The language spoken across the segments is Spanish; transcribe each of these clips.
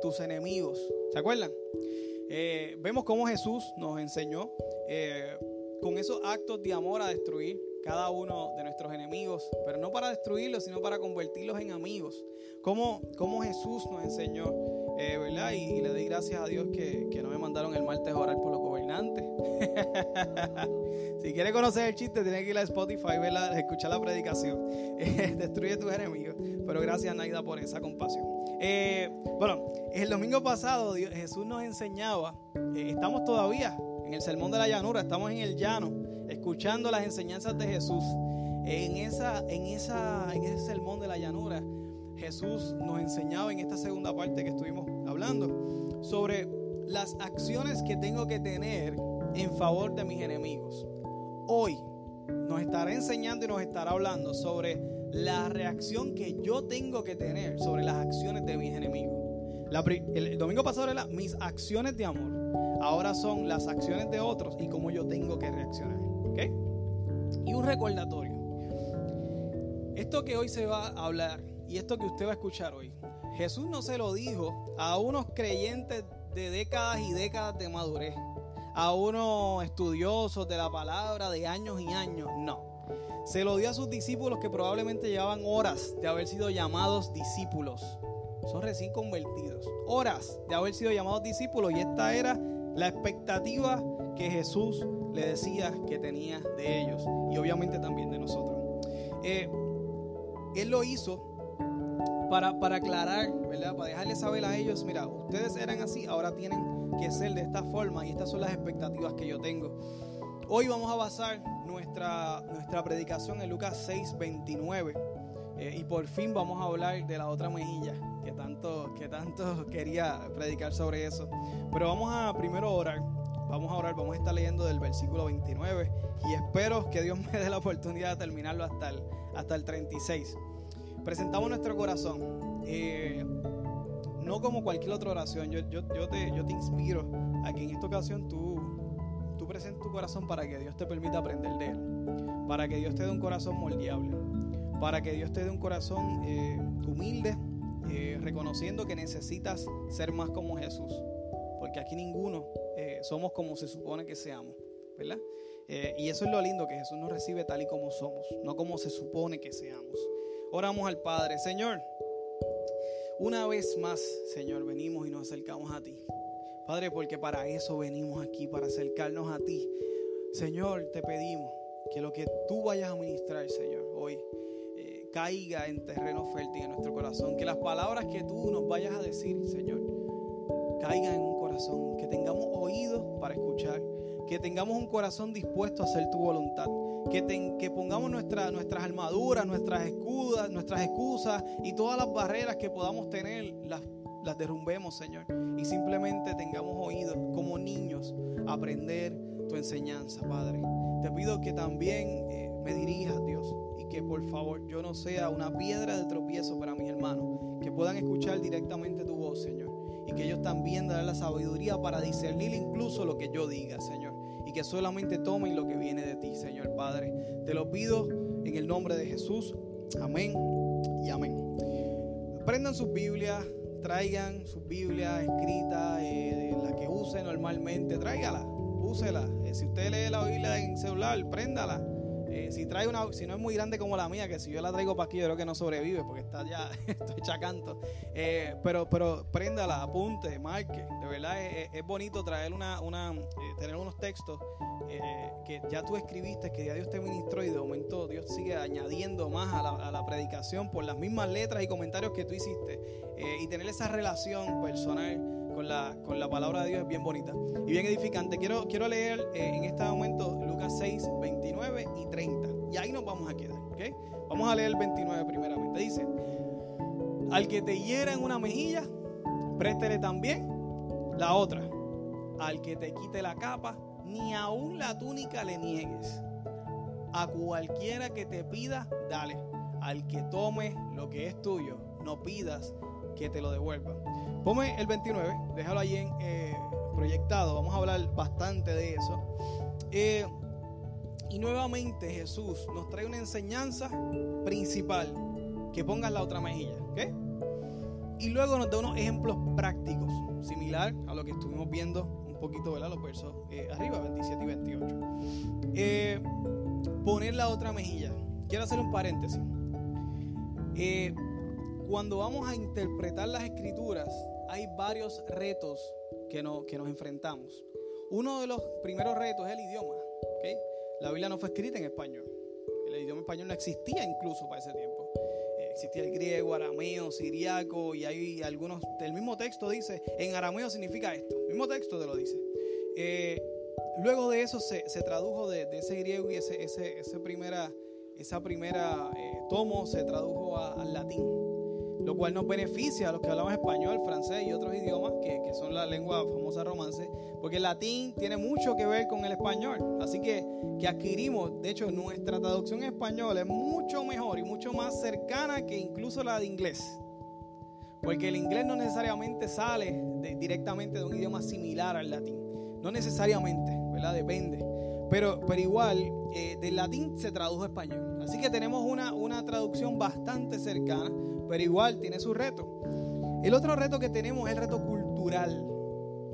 tus enemigos. ¿Se acuerdan? Eh, vemos cómo Jesús nos enseñó eh, con esos actos de amor a destruir cada uno de nuestros enemigos, pero no para destruirlos, sino para convertirlos en amigos. Cómo, cómo Jesús nos enseñó, eh, ¿verdad? Y, le doy gracias a Dios que, no me mandaron el martes a orar por los gobernantes. si quiere conocer el chiste, tiene que ir a Spotify, verla, escuchar la predicación. Destruye tus enemigos. Pero gracias, Naida, por esa compasión. Eh, bueno, el domingo pasado Jesús nos enseñaba, eh, estamos todavía en el sermón de la llanura, estamos en el llano, escuchando las enseñanzas de Jesús. En, esa, en, esa, en ese sermón de la llanura, Jesús nos enseñaba en esta segunda parte que estuvimos hablando sobre las acciones que tengo que tener en favor de mis enemigos. Hoy nos estará enseñando y nos estará hablando sobre la reacción que yo tengo que tener sobre las acciones de mis enemigos. el, domingo pasado era mis acciones de amor. Ahora son las acciones de otros y cómo yo tengo que reaccionar. Y un recordatorio. Esto que hoy se va a hablar y esto que usted va a escuchar hoy, Jesús no se lo dijo a unos creyentes de décadas y décadas de madurez, a unos estudiosos de la palabra de años y años, no. Se lo dio a sus discípulos que probablemente llevaban horas de haber sido llamados discípulos. Son recién convertidos. Horas de haber sido llamados discípulos. Y esta era la expectativa que Jesús le decía que tenía de ellos. Y obviamente también de nosotros. Eh, él lo hizo para, para aclarar, ¿verdad? Para dejarles saber a ellos, mira, ustedes eran así, ahora tienen que ser de esta forma y estas son las expectativas que yo tengo. Hoy vamos a basar nuestra, nuestra predicación en Lucas 6, 29. Eh, y por fin vamos a hablar de la otra mejilla, que tanto, que tanto quería predicar sobre eso. Pero vamos a primero orar. Vamos a orar, vamos a estar leyendo del versículo 29 y espero que Dios me dé la oportunidad de terminarlo hasta el, hasta el 36. Presentamos nuestro corazón. Eh, no como cualquier otra oración. Yo, yo, yo, te, yo te inspiro a que en esta ocasión tú presentes tu corazón para que Dios te permita aprender de Él, para que Dios te dé un corazón moldeable, para que Dios te dé un corazón eh, humilde, eh, reconociendo que necesitas ser más como Jesús, porque aquí ninguno eh, somos como se supone que seamos, ¿verdad? y eso es lo lindo, que Jesús nos recibe tal y como somos, no como se supone que seamos. Oramos al Padre, Señor. Una vez más, Señor, venimos y nos acercamos a ti. Padre, porque para eso venimos aquí, para acercarnos a ti. Señor, te pedimos que lo que tú vayas a ministrar, Señor, hoy eh, caiga en terreno fértil en nuestro corazón. Que las palabras que tú nos vayas a decir, Señor, caigan en un corazón. Que tengamos oídos para escuchar. Que tengamos un corazón dispuesto a hacer tu voluntad. Que, pongamos nuestra, nuestras armaduras, nuestras escudas, nuestras excusas y todas las barreras que podamos tener, las las derrumbemos, Señor, y simplemente tengamos oídos como niños aprender tu enseñanza, Padre. Te pido que también eh, me dirijas, Dios, y que por favor yo no sea una piedra de tropiezo para mis hermanos, que puedan escuchar directamente tu voz, Señor, y que ellos también den la sabiduría para discernir incluso lo que yo diga, Señor, y que solamente tomen lo que viene de ti, Señor Padre. Te lo pido en el nombre de Jesús. Amén y amén. Aprendan sus Biblias traigan su Biblia escrita, eh, la que use normalmente, tráigala, úsela. Eh, si usted lee la Biblia en celular, préndala. Eh, si trae una, si no es muy grande como la mía, que si yo la traigo para aquí, yo creo que no sobrevive porque está ya, estoy chacanto. pero, pero préndala, apunte, marque. De verdad es, bonito traer una, una tener unos textos que ya tú escribiste, que ya Dios te ministró y de momento Dios sigue añadiendo más a la, predicación por las mismas letras y comentarios que tú hiciste. Eh, y tener esa relación personal con la, palabra de Dios es bien bonita y bien edificante. Quiero, quiero leer eh, en este momento Lucas 6, 29 y 30. Y ahí nos vamos a quedar. ¿okay? Vamos a leer el 29 primeramente. Dice, al que te hiera en una mejilla, préstele también la otra. Al que te quite la capa, ni aún la túnica le niegues. A cualquiera que te pida, dale. Al que tome lo que es tuyo, no pidas que te lo devuelva. Ponme el 29, déjalo ahí en, eh, proyectado, vamos a hablar bastante de eso. Eh, y nuevamente Jesús nos trae una enseñanza principal, que pongas la otra mejilla. Y luego nos da unos ejemplos prácticos, similar a lo que estuvimos viendo poquito, ¿verdad? Los versos eh, arriba, 27 y 28. Eh, poner la otra mejilla. Quiero hacer un paréntesis. Eh, cuando vamos a interpretar las escrituras, hay varios retos que, que nos enfrentamos. Uno de los primeros retos es el idioma. La Biblia no fue escrita en español. El idioma español no existía incluso para ese tiempo. Existía el griego, arameo, siriaco y hay algunos. El mismo texto dice, en arameo significa esto. Mismo texto te lo dice. Eh, luego de eso se, tradujo de, ese griego y ese, ese, primera, esa primera eh, tomo se tradujo al latín lo cual nos beneficia a los que hablamos español, francés y otros idiomas, que, son la lengua famosa romance, porque el latín tiene mucho que ver con el español. Así que, que adquirimos, de hecho, nuestra traducción en español es mucho mejor y mucho más cercana que incluso la de inglés. Porque el inglés no necesariamente sale directamente de un idioma similar al latín. No necesariamente, ¿verdad? Depende. Pero, pero igual, eh, del latín se tradujo a español. Así que tenemos una, una traducción bastante cercana pero igual tiene su reto. El otro reto que tenemos es el reto cultural.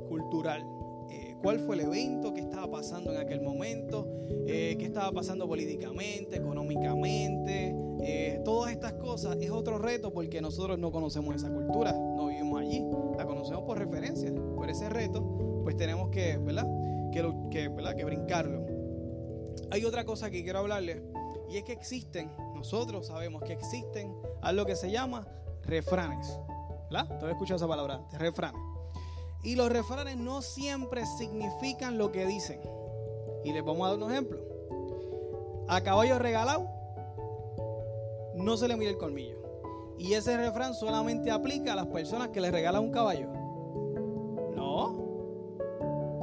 Cultural. Eh, ¿Cuál fue el evento? ¿Qué estaba pasando en aquel momento? Eh, ¿Qué estaba pasando políticamente, económicamente? Eh, todas estas cosas es otro reto porque nosotros no conocemos esa cultura, no vivimos allí, la conocemos por referencia. Por ese reto, pues tenemos que, ¿verdad? Que, que, ¿verdad? que brincarlo. Hay otra cosa que quiero hablarles y es que existen, nosotros sabemos que existen algo que se llama refranes. ¿Verdad? ¿Tú has escuchado esa palabra refranes. Y los refranes no siempre significan lo que dicen. Y les vamos a dar un ejemplo. A caballo regalado no se le mira el colmillo. Y ese refrán solamente aplica a las personas que le regalan un caballo. No.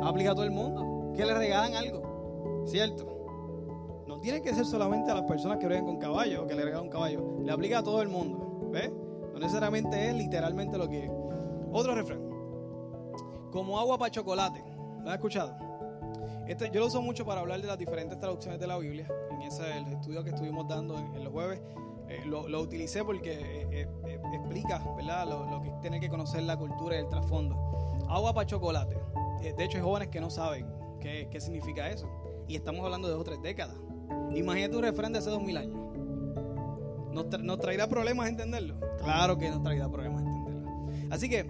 Aplica a todo el mundo que le regalan algo. ¿Cierto? tiene que ser solamente a las personas que viven con caballo o que le regalan un caballo. Le aplica a todo el mundo. ¿Ves? No necesariamente es literalmente lo que es. Otro refrán. Como agua para chocolate. ¿Lo has escuchado? Este, yo lo uso mucho para hablar de las diferentes traducciones de la Biblia. En ese el estudio que estuvimos dando en, los jueves, eh, lo, utilicé porque eh, eh, explica ¿verdad? Lo, que tiene que conocer la cultura y el trasfondo. Agua para chocolate. de hecho, hay jóvenes que no saben qué, qué significa eso. Y estamos hablando de dos o tres décadas. Imagínate un refrán de hace dos mil años. ¿Nos, traerá problemas entenderlo? Claro que nos traerá problemas entenderlo. Así que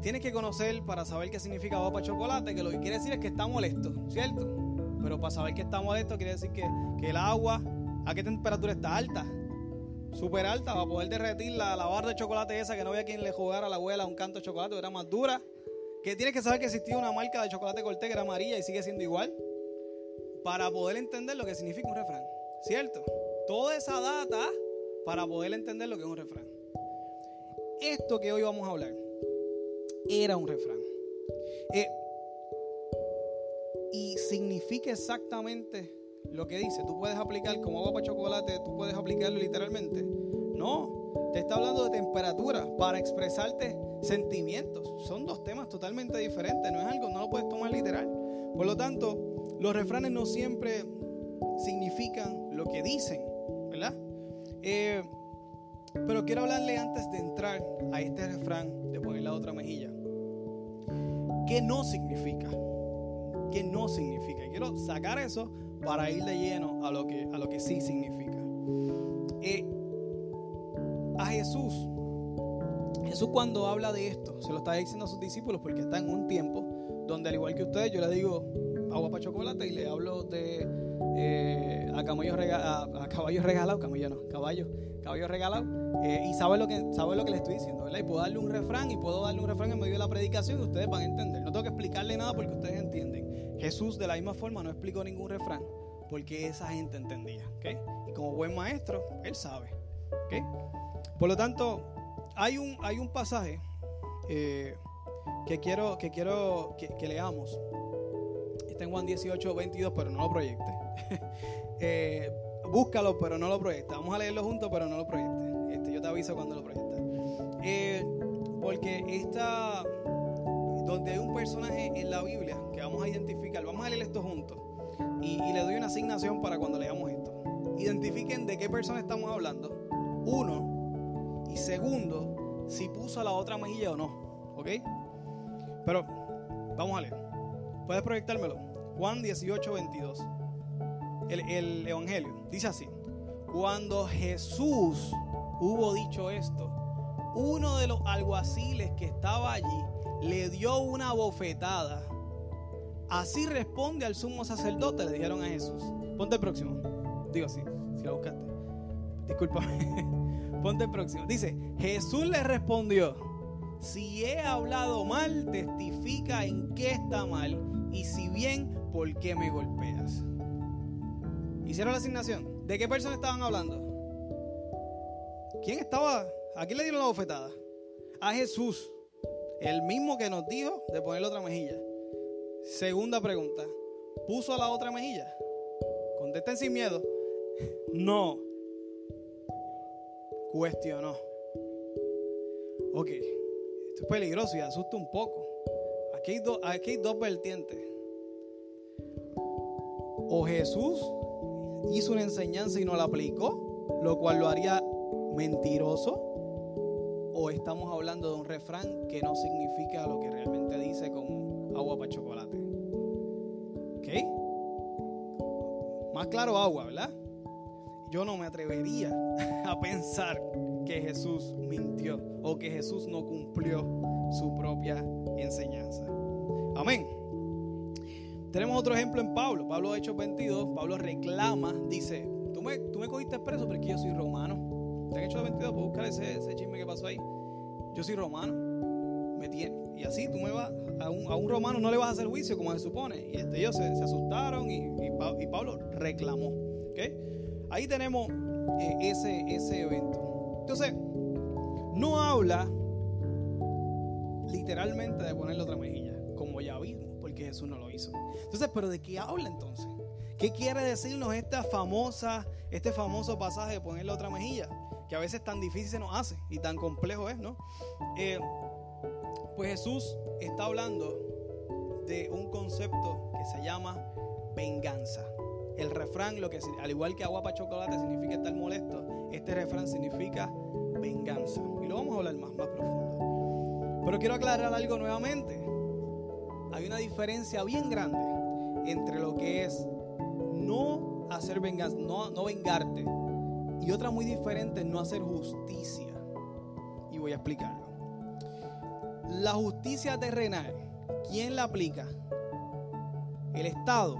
tienes que conocer para saber qué significa agua para chocolate, que lo que quiere decir es que está molesto, ¿cierto? Pero para saber que está molesto quiere decir que, el agua, ¿a qué temperatura está alta? Súper alta, va a poder derretir la, la, barra de chocolate esa que no había quien le jugara a la abuela un canto de chocolate, que era más dura. Que tienes que saber que existía una marca de chocolate corté que era amarilla y sigue siendo igual para poder entender lo que significa un refrán. ¿Cierto? Toda esa data para poder entender lo que es un refrán. Esto que hoy vamos a hablar era un refrán. Eh, y significa exactamente lo que dice. Tú puedes aplicar como agua para chocolate, tú puedes aplicarlo literalmente. No, te está hablando de temperatura para expresarte sentimientos. Son dos temas totalmente diferentes. No es algo, no lo puedes tomar literal. Por lo tanto, los refranes no siempre significan lo que dicen, ¿verdad? Eh, pero quiero hablarle antes de entrar a este refrán, de poner la otra mejilla. ¿Qué no significa? ¿Qué no significa? quiero sacar eso para ir de lleno a lo que, a lo que sí significa. Eh, a Jesús, Jesús cuando habla de esto, se lo está diciendo a sus discípulos porque está en un tiempo donde al igual que ustedes, yo le digo, agua para chocolate y le hablo de eh, a, caballo a, caballo regalado, camello no, caballo, caballo regalado, eh, y sabe lo, que, sabe lo que le estoy diciendo, ¿verdad? Y puedo darle un refrán y puedo darle un refrán en medio de la predicación y ustedes van a entender. No tengo que explicarle nada porque ustedes entienden. Jesús de la misma forma no explicó ningún refrán porque esa gente entendía, ¿ok? Y como buen maestro, él sabe, ¿ok? Por lo tanto, hay un, hay un pasaje eh, que quiero, que, quiero que leamos Está en Juan 18, 22, pero no lo proyecte. Eh, búscalo, pero no lo proyecte. Vamos a leerlo juntos, pero no lo proyecte. Yo te aviso cuando lo proyecte. Eh, porque esta, donde hay un personaje en la Biblia que vamos a identificar, vamos a leer esto juntos. Y, le doy una asignación para cuando leamos esto. Identifiquen de qué persona estamos hablando. Uno. Y segundo, si puso la otra mejilla o no. ¿Ok? Pero vamos a leer. Puedes proyectármelo. Juan 18, 22. El, el Evangelio. Dice así. Cuando Jesús hubo dicho esto, uno de los alguaciles que estaba allí le dio una bofetada. Así responde al sumo sacerdote, le dijeron a Jesús. Ponte el próximo. Digo así, si la buscaste. Discúlpame. Ponte el próximo. Dice, Jesús le respondió, si he hablado mal, testifica en qué está mal y si bien, ¿por qué me golpeas? Hicieron la asignación. ¿De qué persona estaban hablando? ¿Quién estaba? ¿A quién le dieron la bofetada? A Jesús. El mismo que nos dijo de poner la otra mejilla. Segunda pregunta. ¿Puso la otra mejilla? Contesten sin miedo. No. Cuestionó. Ok. Esto es peligroso y asusta un poco. Aquí hay dos vertientes. O Jesús hizo una enseñanza y no la aplicó, lo cual lo haría mentiroso. O estamos hablando de un refrán que no significa lo que realmente dice como agua para chocolate. ¿Ok? Más claro agua, ¿verdad? Yo no me atrevería a pensar que Jesús mintió o que Jesús no cumplió su propia enseñanza. Amén. Tenemos otro ejemplo en Pablo. Pablo Hechos 22. Pablo reclama, dice, tú me, tú me cogiste preso, pero es que yo soy romano. ¿Te han hecho 22? Puedes buscar ese, ese chisme que pasó ahí. Yo soy romano. Me tiene. Y así tú me vas, a un, a un, romano no le vas a hacer juicio como se supone. Y este, ellos se, asustaron y, y, y, Pablo reclamó. ¿okay? Ahí tenemos eh, ese, ese evento. Entonces, no habla literalmente de ponerle otra mejilla, como ya vimos, porque Jesús no lo hizo. Entonces, ¿pero de qué habla entonces? ¿Qué quiere decirnos esta famosa, este famoso pasaje de ponerle otra mejilla? Que a veces tan difícil se nos hace y tan complejo es, ¿no? Eh, pues Jesús está hablando de un concepto que se llama venganza. El refrán, lo que al igual que agua para chocolate significa estar molesto, este refrán significa venganza. Y lo vamos a hablar más, profundo. Pero quiero aclarar algo nuevamente. Hay una diferencia bien grande entre lo que es no hacer venganza, no vengarte, y otra muy diferente, no hacer justicia. Y voy a explicarlo. La justicia terrenal, ¿quién la aplica? El Estado,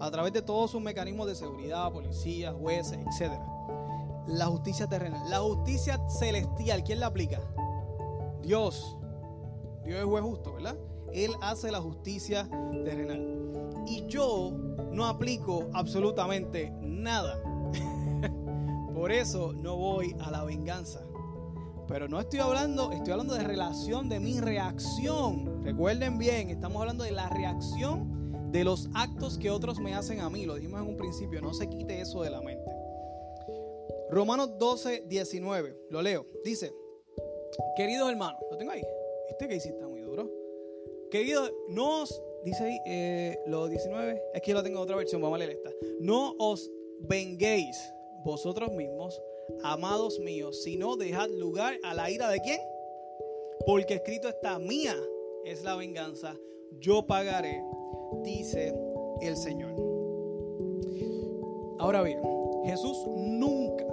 a través de todos sus mecanismos de seguridad, policías, jueces, etc. La justicia terrenal. La justicia celestial, ¿quién la aplica? Dios. Dios es juez justo, ¿verdad? Él hace la justicia terrenal. Y yo no aplico absolutamente nada. Por eso no voy a la venganza. Pero no estoy hablando, estoy hablando de relación de mi reacción. Recuerden bien, estamos hablando de la reacción de los actos que otros me hacen a mí. Lo dijimos en un principio, no se quite eso de la mente. Romanos 12, 19, lo leo. Dice, queridos hermanos, lo tengo ahí. Este que hiciste está muy duro. Queridos, no os, dice ahí, eh, los 19, es que lo tengo en otra versión, vamos a leer esta. No os venguéis vosotros mismos amados míos, sino dejad lugar a la ira de quién? Porque escrito está, mía es la venganza, yo pagaré, dice el Señor. Ahora bien, Jesús nunca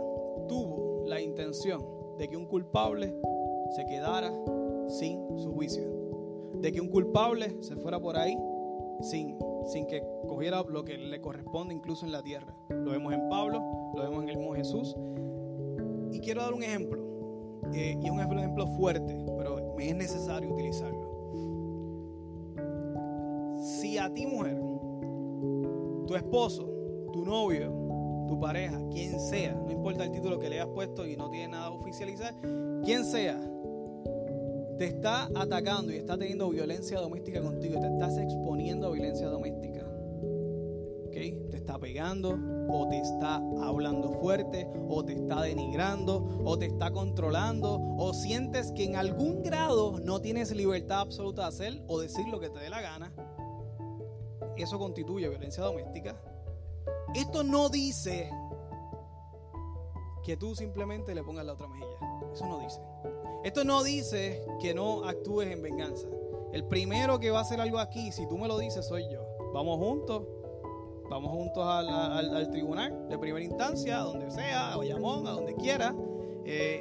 tuvo la intención de que un culpable se quedara sin su juicio, de que un culpable se fuera por ahí sin, sin que cogiera lo que le corresponde incluso en la tierra. Lo vemos en Pablo, lo vemos en el mismo Jesús, y quiero dar un ejemplo, eh, y un ejemplo fuerte, pero me es necesario utilizarlo. Si a ti, mujer, tu esposo, tu novio, tu pareja, quien sea, no importa el título que le hayas puesto y no tiene nada oficializar, quien sea, te está atacando y está teniendo violencia doméstica contigo, te estás exponiendo a violencia doméstica, ¿ok? Te está pegando, o te está hablando fuerte, o te está denigrando, o te está controlando, o sientes que en algún grado no tienes libertad absoluta de hacer o decir lo que te dé la gana, eso constituye violencia doméstica. Esto no dice que tú simplemente le pongas la otra mejilla. Eso no dice. Esto no dice que no actúes en venganza. El primero que va a hacer algo aquí, si tú me lo dices, soy yo. Vamos juntos, vamos juntos al, tribunal de primera instancia, a donde sea, a Bayamón, a donde quiera. Eh,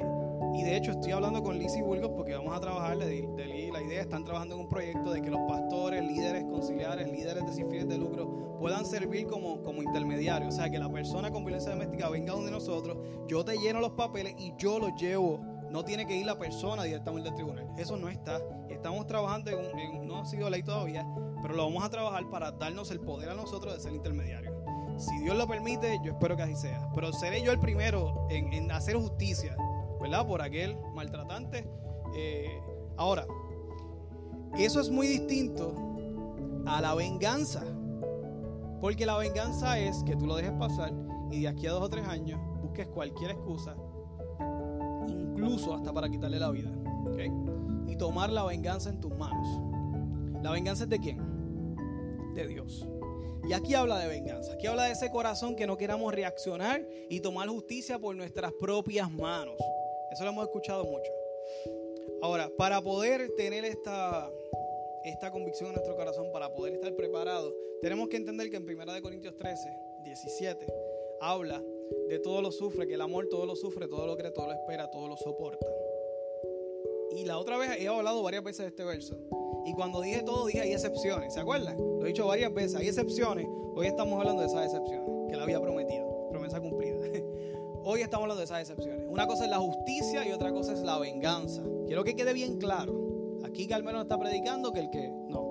y de hecho estoy hablando con Lizzie Burgos porque vamos a trabajar, de, la idea, están trabajando en un proyecto de que los pastores, líderes conciliares, líderes de sin fines de lucro puedan servir como, como intermediarios. O sea, que la persona con violencia doméstica venga donde nosotros, yo te lleno los papeles y yo los llevo. No tiene que ir la persona directamente al tribunal. Eso no está. Estamos trabajando en, no ha sido ley todavía, pero lo vamos a trabajar para darnos el poder a nosotros de ser intermediarios. Si Dios lo permite, yo espero que así sea. Pero seré yo el primero en, en hacer justicia ¿verdad? Por aquel maltratante. Eh, ahora, eso es muy distinto a la venganza. Porque la venganza es que tú lo dejes pasar y de aquí a dos o tres años busques cualquier excusa, incluso hasta para quitarle la vida. Y tomar la venganza en tus manos. ¿La venganza es de quién? De Dios. Y aquí habla de venganza. Aquí habla de ese corazón que no queramos reaccionar y tomar justicia por nuestras propias manos. Eso lo hemos escuchado mucho. Ahora, para poder tener esta, esta convicción en nuestro corazón, para poder estar preparados, tenemos que entender que en 1 Corintios 13, 17, habla de todo lo sufre, que el amor todo lo sufre, todo lo cree, todo lo espera, todo lo soporta. Y la otra vez he hablado varias veces de este verso. Y cuando dije todo, dije hay excepciones. ¿Se acuerdan? Lo he dicho varias veces. Hay excepciones. Hoy estamos hablando de esas excepciones que le había prometido. Promesa cumplida. Hoy estamos hablando de esas excepciones. Una cosa es la justicia y otra cosa es la venganza. Quiero que quede bien claro. Aquí Carmelo está predicando que el que no.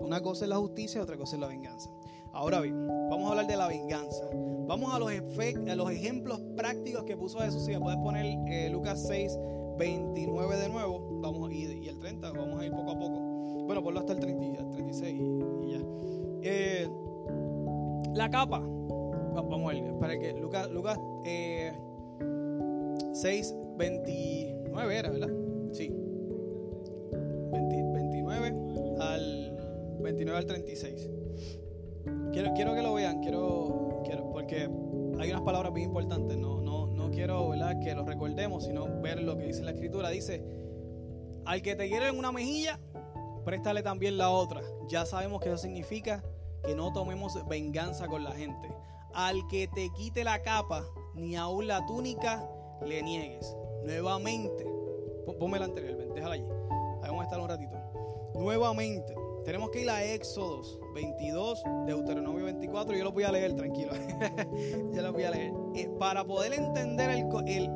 Una cosa es la justicia y otra cosa es la venganza. Ahora bien, vamos a hablar de la venganza. Vamos a los, a los ejemplos prácticos que puso Jesús. Si me puedes poner eh, Lucas 6, 29 de nuevo. Vamos ir, y el 30, vamos a ir poco a poco. Bueno, ponlo hasta el 36 y, ya. Eh, la capa vamos a ver, para que Lucas, Lucas 6, eh, 29 era, ¿verdad? Sí. 29 al 29 al 36. Quiero, quiero que lo vean, quiero, hay unas palabras bien importantes, no, no, no quiero que lo recordemos, sino ver lo que dice la escritura. Dice, al que te quiere en una mejilla, préstale también la otra. Ya sabemos que eso significa que no tomemos venganza con la gente al que te quite la capa, ni aún la túnica le niegues. Nuevamente, ponme la anterior, déjala allí. Ahí vamos a estar un ratito. Nuevamente, tenemos que ir a Éxodos 22, Deuteronomio 24. Yo lo voy a leer, tranquilo. yo lo voy a leer. Eh, para poder entender el,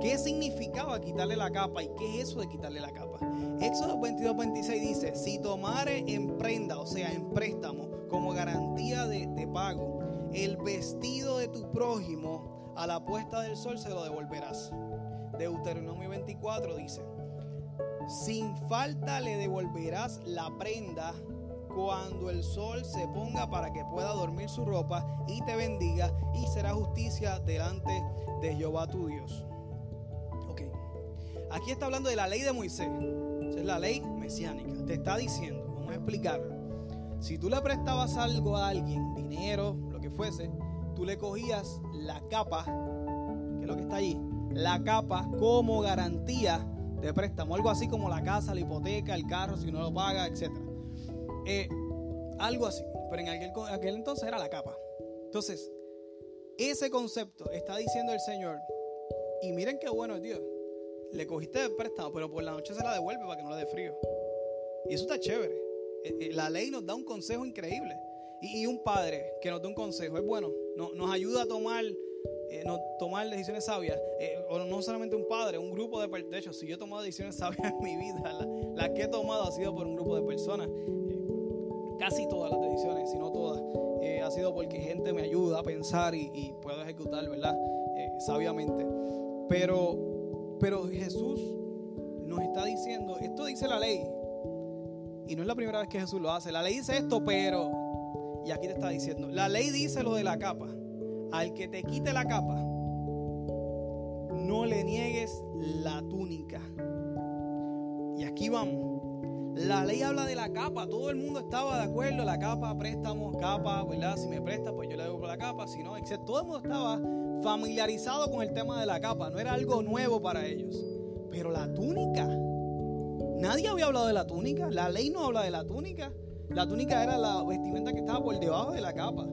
qué significaba quitarle la capa y qué es eso de quitarle la capa. Éxodo 22, 26 dice: Si tomare en prenda, o sea, en préstamo, como garantía de pago el vestido de tu prójimo a la puesta del sol se lo devolverás. Deuteronomio 24 dice, sin falta le devolverás la prenda cuando el sol se ponga para que pueda dormir su ropa y te bendiga y será justicia delante de Jehová tu Dios. Ok, aquí está hablando de la ley de Moisés, es la ley mesiánica, te está diciendo, vamos a explicarlo. Si tú le prestabas algo a alguien, dinero, fuese, tú le cogías la capa, que es lo que está allí, la capa como garantía de préstamo, algo así como la casa, la hipoteca, el carro, si no lo paga, etc. Eh, algo así, pero en aquel, aquel entonces era la capa. Entonces, ese concepto está diciendo el Señor, y miren qué bueno es Dios, le cogiste de préstamo, pero por la noche se la devuelve para que no le dé frío. Y eso está chévere. Eh, eh, la ley nos da un consejo increíble. Y, un padre que nos da un consejo es bueno, nos ayuda a tomar, eh, tomar decisiones sabias. Eh, o no solamente un padre, un grupo de personas. De hecho, si yo he tomado decisiones sabias en mi vida, las que he tomado ha sido por un grupo de personas. Eh, casi todas las decisiones, si no todas, ha sido porque gente me ayuda a pensar y, puedo ejecutar, ¿verdad? sabiamente. Pero, pero Jesús nos está diciendo, esto dice la ley. Y no es la primera vez que Jesús lo hace. La ley dice esto, pero y aquí te está diciendo, la ley dice lo de la capa. Al que te quite la capa, no le niegues la túnica. Y aquí vamos. La ley habla de la capa, todo el mundo estaba de acuerdo, la capa, préstamo, capa, ¿verdad? Si me presta, pues yo le por la capa, si no, etc. Todo el mundo estaba familiarizado con el tema de la capa, no era algo nuevo para ellos. Pero la túnica, nadie había hablado de la túnica, la ley no habla de la túnica. La túnica era la vestimenta que estaba por debajo de la capa.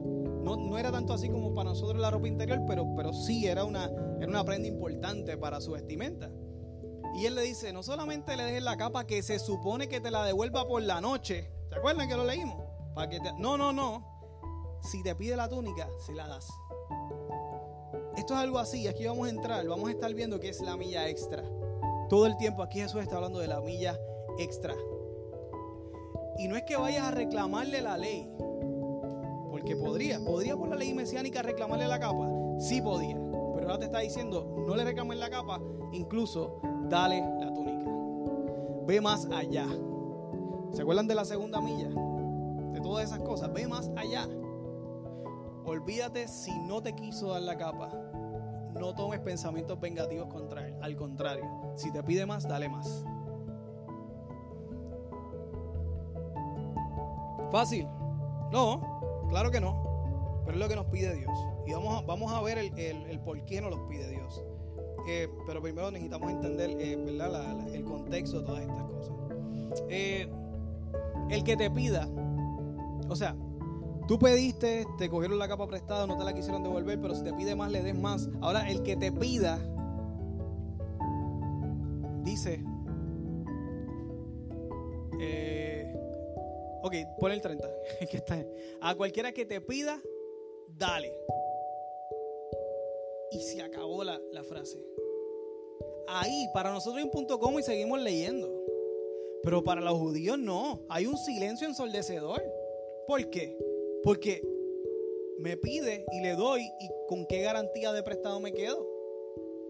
No, no era tanto así como para nosotros la ropa interior, pero, pero sí era una, era una prenda importante para su vestimenta. Y él le dice, no solamente le dejes la capa que se supone que te la devuelva por la noche. ¿Se acuerdan que lo leímos? Para que No, no, no. Si te pide la túnica, se la das. Esto es algo así, aquí vamos a entrar, vamos a estar viendo qué es la milla extra. Todo el tiempo aquí Jesús está hablando de la milla extra. Y no es que vayas a reclamarle la ley, porque podría, podría por la ley mesiánica reclamarle la capa, sí podía, pero ahora te está diciendo, no le reclames la capa, incluso dale la túnica. Ve más allá. ¿Se acuerdan de la segunda milla? De todas esas cosas, ve más allá. Olvídate si no te quiso dar la capa. No tomes pensamientos vengativos contra él. Al contrario, si te pide más, dale más. ¿Fácil? No, claro que no. Pero es lo que nos pide Dios. Y vamos a, vamos a ver el, por qué nos los pide Dios. Eh, pero primero necesitamos entender eh, el contexto de todas estas cosas. Eh, el que te pida, o sea, tú pediste, te cogieron la capa prestada, no te la quisieron devolver, pero si te pide más, le des más. Ahora, el que te pida, dice, Ok, pon el 30. A cualquiera que te pida, dale. Y se acabó la, frase. Ahí, para nosotros hay un punto como y seguimos leyendo. Pero para los judíos no. Hay un silencio ensordecedor. ¿Por qué? Porque me pide y le doy y con qué garantía de prestado me quedo.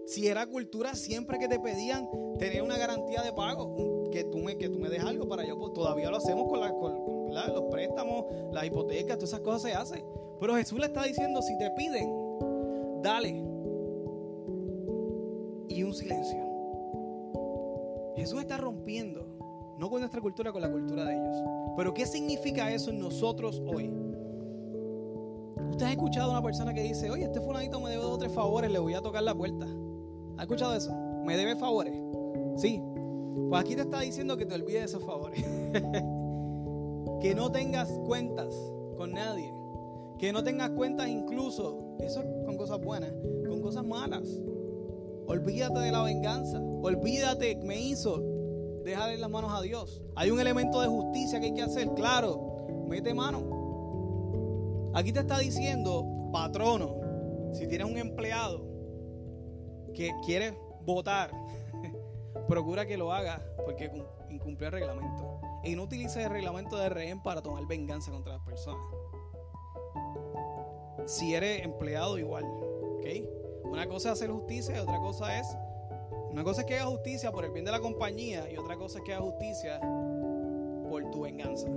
Si era cultura, siempre que te pedían, tenía una garantía de pago que tú me, que tú me des algo para yo, pues todavía lo hacemos con, los préstamos, las hipotecas, todas esas cosas se hacen. Pero Jesús le está diciendo, si te piden, dale. Y un silencio. Jesús está rompiendo, no con nuestra cultura, con la cultura de ellos. Pero ¿qué significa eso en nosotros hoy? Usted ha escuchado a una persona que dice, oye, este fulanito me debe dos o tres favores, le voy a tocar la puerta. ¿Ha escuchado eso? ¿Me debe favores? Sí, pues aquí te está diciendo que te olvides de esos favores. que no tengas cuentas con nadie. Que no tengas cuentas incluso, eso con cosas buenas, con cosas malas. Olvídate de la venganza. Olvídate, me hizo. Déjale las manos a Dios. Hay un elemento de justicia que hay que hacer, claro. Mete mano. Aquí te está diciendo, patrono, si tienes un empleado que quiere votar procura que lo haga porque incumple el reglamento. Y no utilice el reglamento de rehén para tomar venganza contra las personas. Si eres empleado, igual. ¿ok? Una cosa es hacer justicia y otra cosa es. Una cosa es que haga justicia por el bien de la compañía y otra cosa es que haga justicia por tu venganza.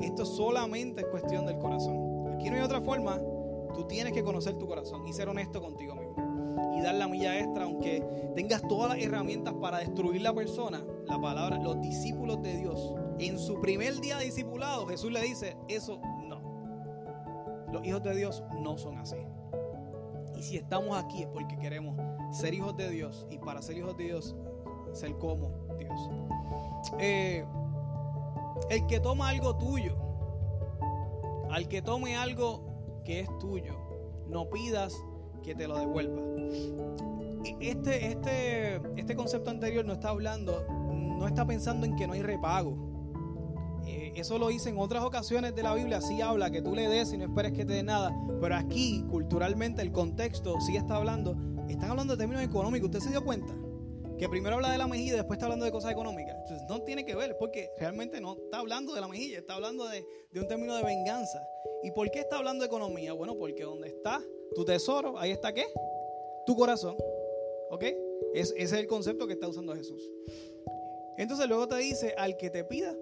Esto solamente es cuestión del corazón. Aquí no hay otra forma. Tú tienes que conocer tu corazón y ser honesto contigo mismo dar la milla extra, aunque tengas todas las herramientas para destruir la persona, la palabra, los discípulos de Dios, en su primer día de discipulado, Jesús le dice, eso no. Los hijos de Dios no son así. Y si estamos aquí es porque queremos ser hijos de Dios y para ser hijos de Dios, ser como Dios. Eh, el que toma algo tuyo, al que tome algo que es tuyo, no pidas que te lo devuelva. Este, este, este concepto anterior no está hablando, no está pensando en que no hay repago. Eh, eso lo dice en otras ocasiones de la Biblia, sí habla que tú le des y no esperes que te dé nada, pero aquí culturalmente el contexto sí está hablando, están hablando de términos económicos, ¿usted se dio cuenta? Que primero habla de la mejilla y después está hablando de cosas económicas. Entonces no tiene que ver, porque realmente no está hablando de la mejilla, está hablando de, de un término de venganza. ¿Y por qué está hablando de economía? Bueno, porque donde está tu tesoro, ahí está qué? Tu corazón. ¿Ok? ese es el concepto que está usando Jesús. Entonces luego te dice, al que te pida,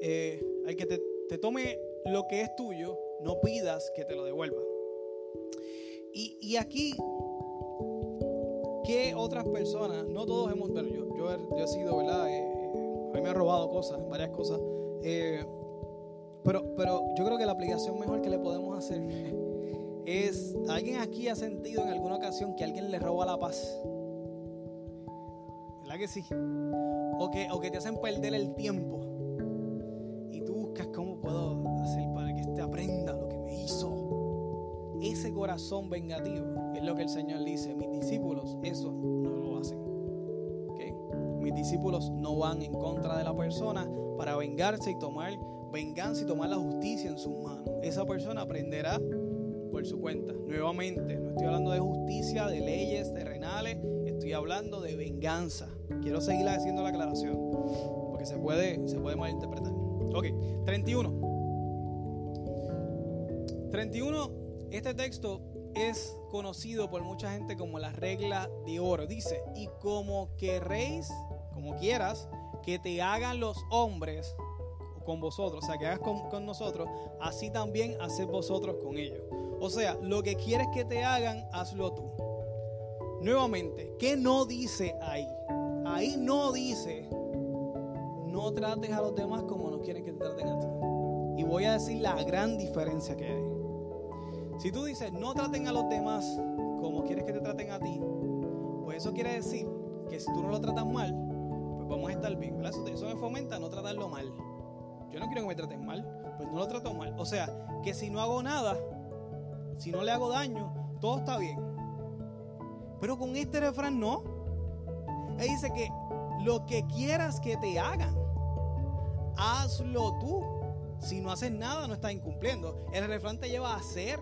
eh, al que te, te, tome lo que es tuyo, no pidas que te lo devuelva. Y, y aquí, ¿qué otras personas? No todos hemos, pero yo, yo, he, sido, ¿verdad? Eh, a mí me ha robado cosas, varias cosas. Eh, pero, pero yo creo que la aplicación mejor que le podemos hacer es, ¿alguien aquí ha sentido en alguna ocasión que alguien le roba la paz? ¿Verdad que sí? O que, o que te hacen perder el tiempo. Y tú buscas cómo puedo hacer para que este aprenda lo que me hizo. Ese corazón vengativo es lo que el Señor dice. Mis discípulos eso no lo hacen. Mis discípulos no van en contra de la persona para vengarse y tomar venganza y tomar la justicia en sus manos. Esa persona aprenderá por su cuenta. Nuevamente, no estoy hablando de justicia, de leyes terrenales, estoy hablando de venganza. Quiero seguir haciendo la aclaración, porque se puede, se puede malinterpretar. Ok, 31. 31, este texto es conocido por mucha gente como la regla de oro. Dice, y como querréis, como quieras, que te hagan los hombres con vosotros, o sea, que hagas con, con nosotros, así también haced vosotros con ellos. O sea, lo que quieres que te hagan, hazlo tú. Nuevamente, ¿qué no dice ahí? Ahí no dice, no trates a los demás como no quieren que te traten a ti. Y voy a decir la gran diferencia que hay. Si tú dices, no traten a los demás como quieres que te traten a ti, pues eso quiere decir que si tú no lo tratas mal, pues vamos a estar bien. Eso, eso me fomenta no tratarlo mal. Yo no quiero que me traten mal, pues no lo trato mal. O sea, que si no hago nada, si no le hago daño, todo está bien. Pero con este refrán no. Él dice que lo que quieras que te hagan, hazlo tú. Si no haces nada, no estás incumpliendo. El refrán te lleva a hacer.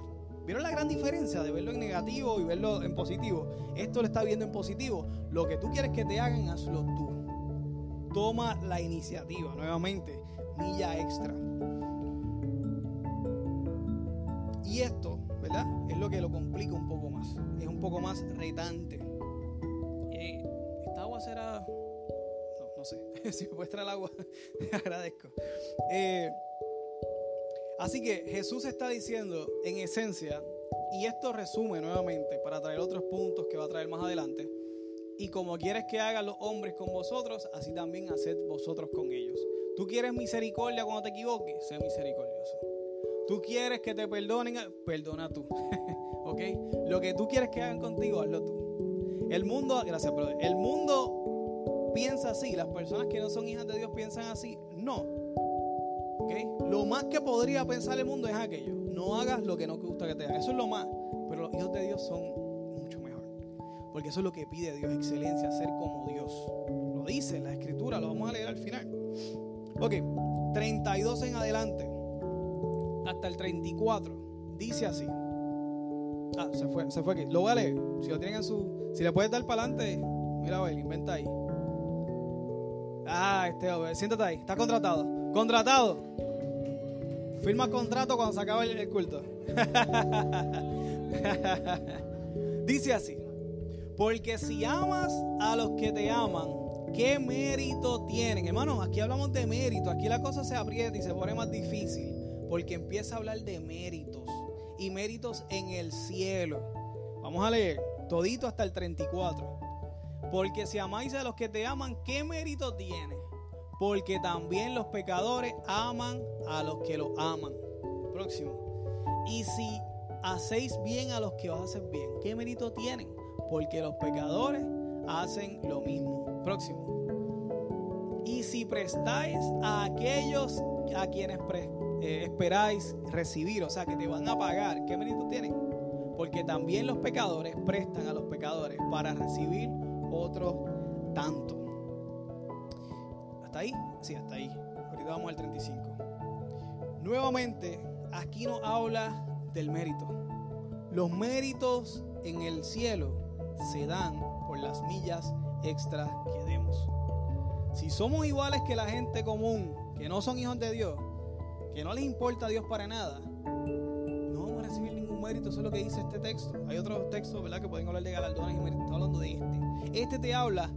¿Vieron la gran diferencia de verlo en negativo y verlo en positivo? Esto lo está viendo en positivo. Lo que tú quieres que te hagan, hazlo tú. Toma la iniciativa. Nuevamente, milla extra. Y esto, ¿verdad? Es lo que lo complica un poco más. Es un poco más retante. Eh, esta agua será... No, no sé. si me puedes el agua, agradezco. Eh, así que Jesús está diciendo, en esencia, y esto resume nuevamente para traer otros puntos que va a traer más adelante. Y como quieres que hagan los hombres con vosotros, así también haced vosotros con ellos. Tú quieres misericordia cuando te equivoques, sé misericordioso. Tú quieres que te perdonen, perdona tú. ¿Ok? Lo que tú quieres que hagan contigo, hazlo tú. El mundo, gracias, brother. El mundo piensa así. Las personas que no son hijas de Dios piensan así. No. Lo más que podría pensar el mundo es aquello. No hagas lo que no te gusta que te hagan. Eso es lo más. Pero los hijos de Dios son mucho mejor. Porque eso es lo que pide Dios, excelencia, ser como Dios. Lo dice la escritura, lo vamos a leer al final. Ok, 32 en adelante, hasta el 34, dice así. Ah, se fue, se fue aquí. Lo voy a leer. Si lo tienen en su. Si le puedes dar para adelante, mira, a ver, inventa ahí. Ah, este, siéntate ahí. Está contratado. Contratado. Firma contrato cuando se acaba el culto. Dice así. Porque si amas a los que te aman, ¿Qué mérito tienen? Hermano, aquí hablamos de mérito. Aquí la cosa se aprieta y se pone más difícil. Porque empieza a hablar de méritos. Y méritos en el cielo. Vamos a leer todito hasta el 34. Porque si amáis a los que te aman, ¿qué mérito tiene? Porque también los pecadores aman a los que los aman. Próximo. Y si hacéis bien a los que os hacen bien, ¿qué mérito tienen? Porque los pecadores hacen lo mismo. Próximo. Y si prestáis a aquellos a quienes eh, esperáis recibir, o sea, que te van a pagar, ¿qué mérito tienen? Porque también los pecadores prestan a los pecadores para recibir otro tanto. ¿Hasta ahí? Sí, hasta ahí. Ahorita vamos al 35. Nuevamente, aquí nos habla del mérito. Los méritos en el cielo se dan por las millas extra que demos. Si somos iguales que la gente común, que no son hijos de Dios, que no les importa a Dios para nada, no vamos a recibir ningún mérito. Eso es lo que dice este texto. Hay otros textos, ¿verdad?, que pueden hablar de galardones y méritos. Estoy hablando de este. Este te habla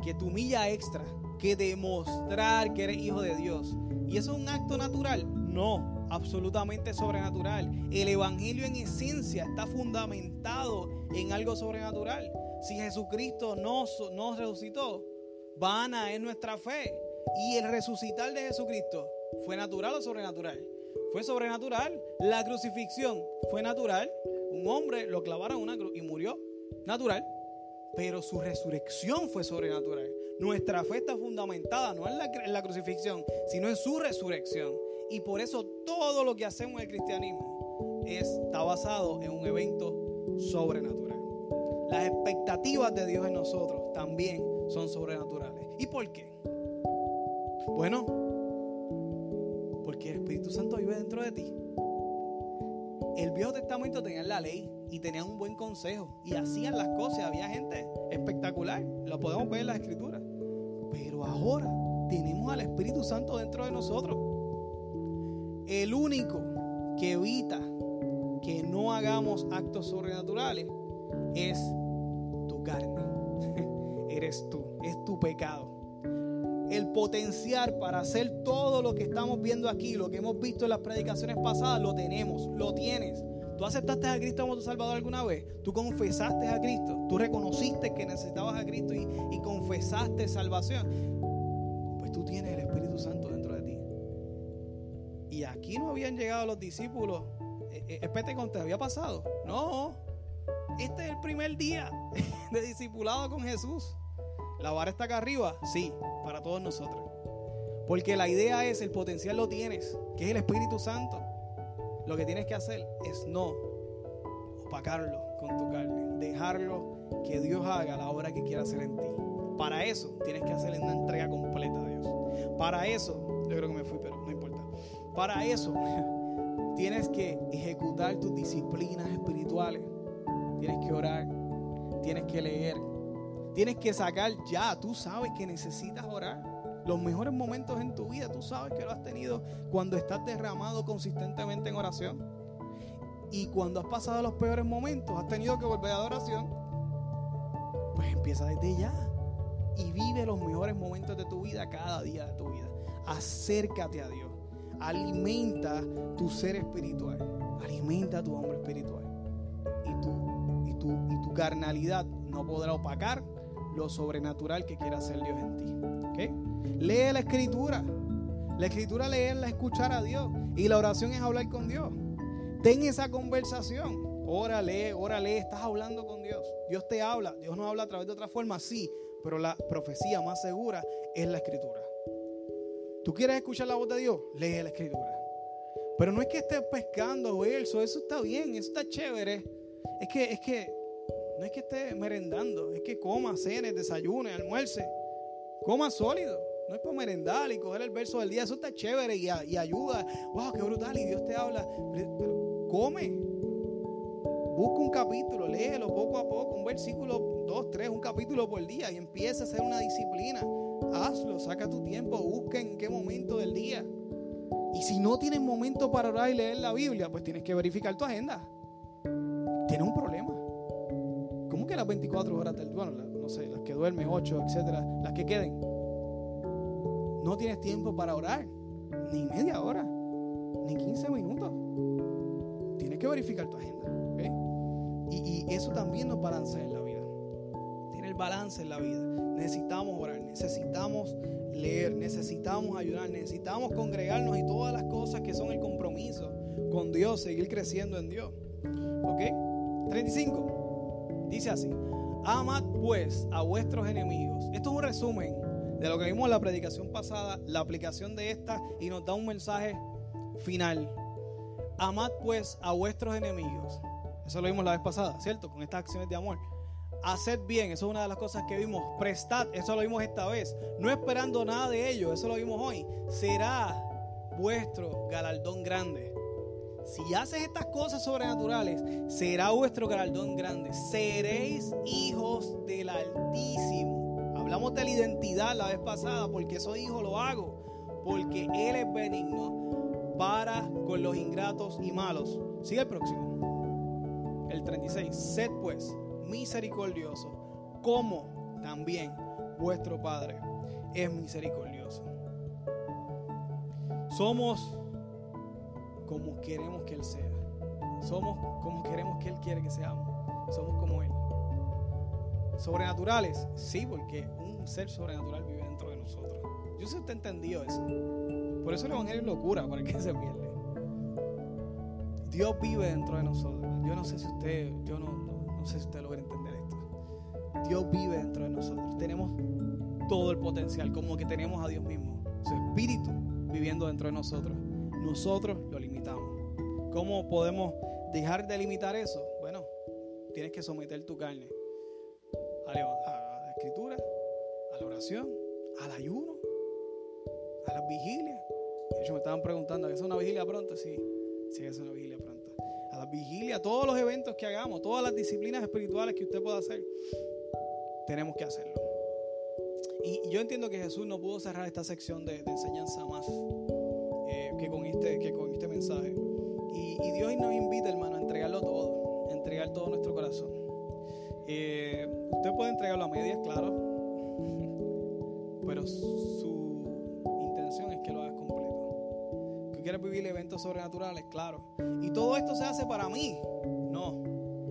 que tu milla extra, que demostrar que eres hijo de Dios. ¿Y eso es un acto natural? No, absolutamente sobrenatural. El Evangelio en esencia está fundamentado en algo sobrenatural. Si Jesucristo no nos resucitó, vana es nuestra fe. ¿Y el resucitar de Jesucristo fue natural o sobrenatural? Fue sobrenatural. La crucifixión fue natural. Un hombre lo clavaron en una cruz y murió. Natural. Pero su resurrección fue sobrenatural. Nuestra fe está fundamentada no en la, crucifixión, sino en su resurrección. Y por eso todo lo que hacemos en el cristianismo está basado en un evento sobrenatural. Las expectativas de Dios en nosotros también son sobrenaturales. ¿Y por qué? Bueno, porque el Espíritu Santo vive dentro de ti. El Viejo Testamento tenía la ley y tenía un buen consejo y hacían las cosas. Había gente espectacular, lo podemos ver en la Escritura. Pero ahora tenemos al Espíritu Santo dentro de nosotros. El único que evita que no hagamos actos sobrenaturales es tu carne. Eres tú, es tu pecado. El potencial para hacer todo lo que estamos viendo aquí, lo que hemos visto en las predicaciones pasadas, lo tenemos, lo tienes. ¿Tú aceptaste a Cristo como tu Salvador alguna vez? ¿Tú confesaste a Cristo? ¿Tú reconociste que necesitabas a Cristo y, y confesaste salvación? Pues tú tienes el Espíritu Santo dentro de ti. Y aquí no habían llegado los discípulos. Espete con te había pasado. No, este es el primer día de discipulado con Jesús. ¿La vara está acá arriba? Sí, para todos nosotros. Porque la idea es, el potencial lo tienes, que es el Espíritu Santo. Lo que tienes que hacer es no opacarlo con tu carne, dejarlo que Dios haga la obra que quiera hacer en ti. Para eso tienes que hacerle una entrega completa a Dios. Para eso, yo creo que me fui, pero no importa. Para eso tienes que ejecutar tus disciplinas espirituales tienes que orar, tienes que leer, tienes que sacar ya, tú sabes que necesitas orar. Los mejores momentos en tu vida, tú sabes que lo has tenido cuando estás derramado consistentemente en oración. Y cuando has pasado los peores momentos, has tenido que volver a la oración, pues empieza desde ya y vive los mejores momentos de tu vida cada día de tu vida. Acércate a Dios. Alimenta tu ser espiritual. Alimenta tu hombre espiritual. Y tú y tu carnalidad no podrá opacar lo sobrenatural que quiera hacer Dios en ti. Lee la escritura. La escritura leerla, escuchar a Dios. Y la oración es hablar con Dios. Ten esa conversación. Órale, órale, estás hablando con Dios. Dios te habla. Dios no habla a través de otra forma, sí. Pero la profecía más segura es la escritura. ¿Tú quieres escuchar la voz de Dios? Lee la escritura. Pero no es que estés pescando verso, eso está bien, eso está chévere. Es que, es que, no es que esté merendando, es que coma, cene, desayune, almuerce. Coma sólido. No es para merendar y coger el verso del día. Eso está chévere y, ayuda. Wow, qué brutal. Y Dios te habla. Pero come. Busca un capítulo, léelo poco a poco. Un versículo, dos, tres, un capítulo por día. Y empieza a hacer una disciplina. Hazlo, saca tu tiempo. Busca en qué momento del día. Y si no tienes momento para orar y leer la Biblia, pues tienes que verificar tu agenda tiene un problema. ¿Cómo que las 24 horas del bueno, no sé, las que duermen 8, etcétera, las que queden? No tienes tiempo para orar, ni media hora, ni 15 minutos. Tienes que verificar tu agenda. Y, eso también nos balancea en la vida. Tiene el balance en la vida. Necesitamos orar, necesitamos leer, necesitamos ayudar, necesitamos congregarnos y todas las cosas que son el compromiso con Dios, seguir creciendo en Dios. ¿Ok? 35. Dice así, amad pues a vuestros enemigos. Esto es un resumen de lo que vimos en la predicación pasada, la aplicación de esta y nos da un mensaje final. Amad pues a vuestros enemigos. Eso lo vimos la vez pasada, ¿cierto? Con estas acciones de amor. Haced bien, eso es una de las cosas que vimos. Prestad, eso lo vimos esta vez. No esperando nada de ello, eso lo vimos hoy. Será vuestro galardón grande. Si haces estas cosas sobrenaturales, será vuestro galardón grande. Seréis hijos del Altísimo. Hablamos de la identidad la vez pasada, porque soy hijo lo hago, porque Él es benigno para con los ingratos y malos. Sigue el próximo. El 36. Sed pues misericordioso, como también vuestro Padre es misericordioso. Somos como queremos que Él sea. Somos como queremos que Él quiere que seamos. Somos como Él. ¿Sobrenaturales? Sí, porque un ser sobrenatural vive dentro de nosotros. Yo sé si usted ha entendido eso. Por eso el Evangelio es locura, para que se pierde. Dios vive dentro de nosotros. Yo no sé si usted, yo no, no, sé si usted logra entender esto. Dios vive dentro de nosotros. Tenemos todo el potencial, como que tenemos a Dios mismo. Su espíritu viviendo dentro de nosotros. Nosotros lo limitamos. ¿Cómo podemos dejar de limitar eso? Bueno, tienes que someter tu carne escritura, a la oración, al ayuno, a las vigilias. Ellos me estaban preguntando, ¿es una vigilia pronto? Sí, sí, es una vigilia pronto. A las vigilias, todos los eventos que hagamos, todas las disciplinas espirituales que usted pueda hacer, tenemos que hacerlo. Y, yo entiendo que Jesús no pudo cerrar esta sección de, enseñanza más eh, que, con este, que con este mensaje. Y Dios entregarlo a medias, claro, pero su intención es que lo hagas completo. Que quieres vivir eventos sobrenaturales, claro. Y todo esto se hace para mí. No,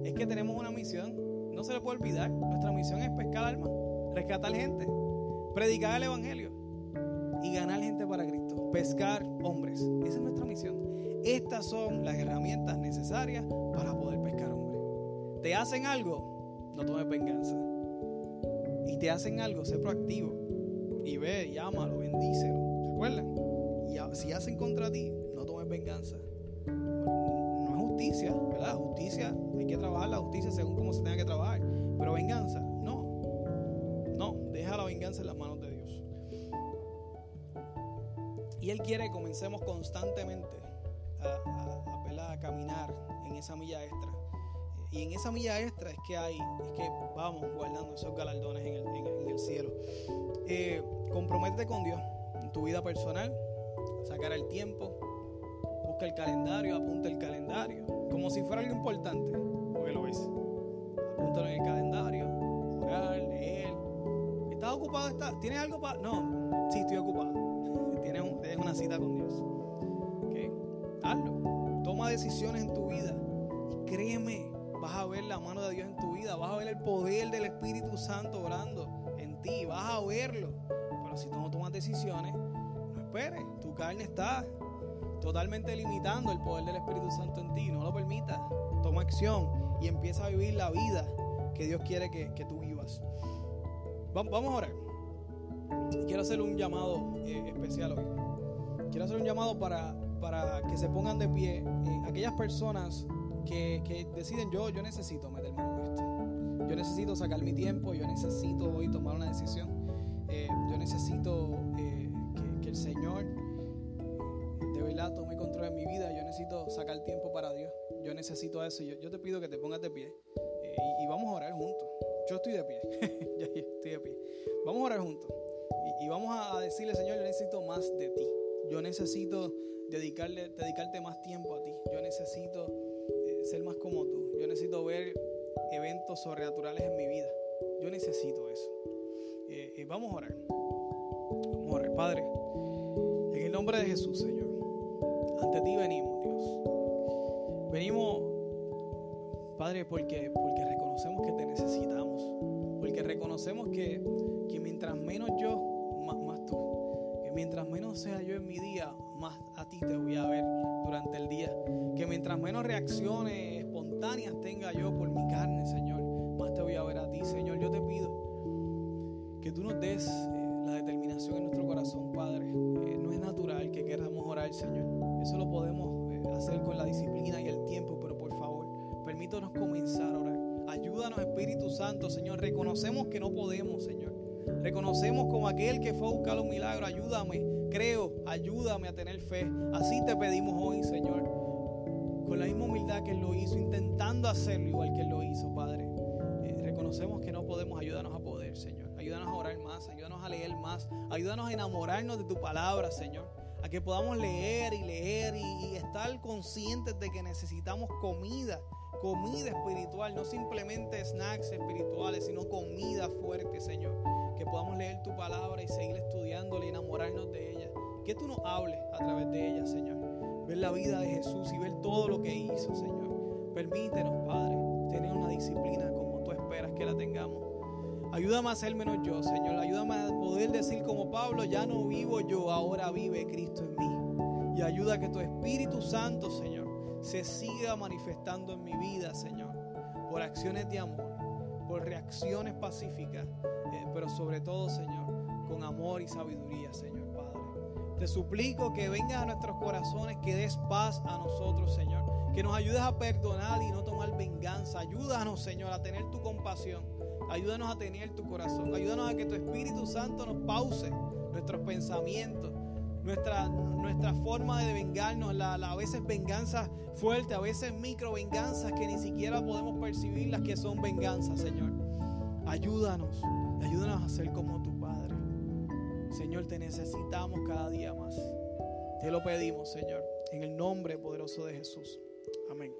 es que tenemos una misión. No se le puede olvidar. Nuestra misión es pescar almas, rescatar gente, predicar el evangelio y ganar gente para Cristo. Pescar hombres. Esa es nuestra misión. Estas son las herramientas necesarias para poder pescar hombres. ¿Te hacen algo? No tomes venganza. Y te hacen algo, sé proactivo. Y ve, llámalo, bendícelo. ¿Recuerdan? Y si hacen contra ti, no tomes venganza. No es justicia, ¿verdad? Justicia, hay que trabajar la justicia según cómo se tenga que trabajar. Pero venganza, no. No, deja la venganza en las manos de Dios. Y Él quiere que comencemos constantemente a, caminar en esa milla extra. Y en esa milla extra es que hay, es que vamos guardando esos galardones en el, cielo. Eh, comprométete con Dios en tu vida personal, sacar el tiempo, busca el calendario, apunta el calendario, como si fuera algo importante, porque lo es. Apúntalo en el calendario, orar, leer. ¿Estás ocupado? ¿Tienes algo para.? No, sí, estoy ocupado. Tienes, una cita con Dios hazlo. Toma decisiones en tu vida. Y créeme, ver la mano de Dios en tu vida. Vas a ver el poder del Espíritu Santo orando en ti. Vas a verlo. Pero si tú no tomas decisiones, no esperes. Tu carne está totalmente limitando el poder del Espíritu Santo en ti. No lo permitas. Toma acción y empieza a vivir la vida que Dios quiere que, tú vivas. Vamos a orar. Quiero hacer un llamado eh, especial hoy. Quiero hacer un llamado para para que se pongan de pie eh, aquellas personas que, deciden yo, yo necesito meterme en esto. Yo necesito sacar mi tiempo, yo necesito hoy tomar una decisión. Eh, yo necesito eh, que, el Señor de verdad tome control de mi vida. Yo necesito sacar tiempo para Dios. Yo necesito eso. Yo, yo te pido que te pongas de pie y, vamos a orar juntos. Yo estoy de pie. estoy de pie. Vamos a orar juntos. Y, y vamos a decirle, Señor, yo necesito más de ti. Yo necesito dedicarle, dedicarte más tiempo a ti. Yo necesito eh, ser más como tú. Yo necesito ver eventos sobrenaturales en mi vida. Yo necesito eso. Eh, eh, vamos a orar. Vamos a orar, Padre. En el nombre de Jesús, Señor. Ante ti venimos, Dios. Venimos, Padre, porque, porque reconocemos que te necesitamos. Porque reconocemos que, que mientras menos yo, más, tú. Que mientras menos sea yo en mi día, te voy a ver durante el día. Que mientras menos reacciones espontáneas tenga yo por mi carne, Señor, más te voy a ver a ti, Señor. Yo te pido que tú nos des eh, la determinación en nuestro corazón, Padre. Eh, no es natural que queramos orar, Señor. Eso lo podemos eh, hacer con la disciplina y el tiempo, pero por favor, permítanos comenzar a orar. Ayúdanos, Espíritu Santo, Señor. Reconocemos que no podemos, Señor. Reconocemos como aquel que fue a buscar un milagro. Ayúdame creo, ayúdame a tener fe. Así te pedimos hoy, Señor, con la misma humildad que Él lo hizo, intentando hacerlo igual que Él lo hizo, Padre. Eh, reconocemos que no podemos, ayudarnos a poder, Señor. Ayúdanos a orar más, ayúdanos a leer más, ayúdanos a enamorarnos de tu palabra, Señor. A que podamos leer y leer y, y estar conscientes de que necesitamos comida comida espiritual, no simplemente snacks espirituales, sino comida fuerte, Señor. Que podamos leer tu palabra y seguir estudiándola y enamorarnos de ella. Que tú nos hables a través de ella, Señor. Ver la vida de Jesús y ver todo lo que hizo, Señor. Permítenos, Padre, tener una disciplina como tú esperas que la tengamos. Ayúdame a ser menos yo, Señor. Ayúdame a poder decir como Pablo, ya no vivo yo, ahora vive Cristo en mí. Y ayuda a que tu Espíritu Santo, Señor, se siga manifestando en mi vida, Señor. Por acciones de amor, por reacciones pacíficas, eh, pero sobre todo, Señor, con amor y sabiduría, Señor Padre. Te suplico que vengas a nuestros corazones, que des paz a nosotros, Señor. Que nos ayudes a perdonar y no tomar venganza. Ayúdanos, Señor, a tener tu compasión. Ayúdanos a tener tu corazón. Ayúdanos a que tu Espíritu Santo nos pause nuestros pensamientos, nuestra, nuestra forma de vengarnos, la, a veces venganzas fuertes, a veces micro venganzas que ni siquiera podemos percibir las que son venganzas, Señor. Ayúdanos, ayúdanos a ser como tu Padre. Señor, te necesitamos cada día más. Te lo pedimos, Señor, en el nombre poderoso de Jesús. Amén.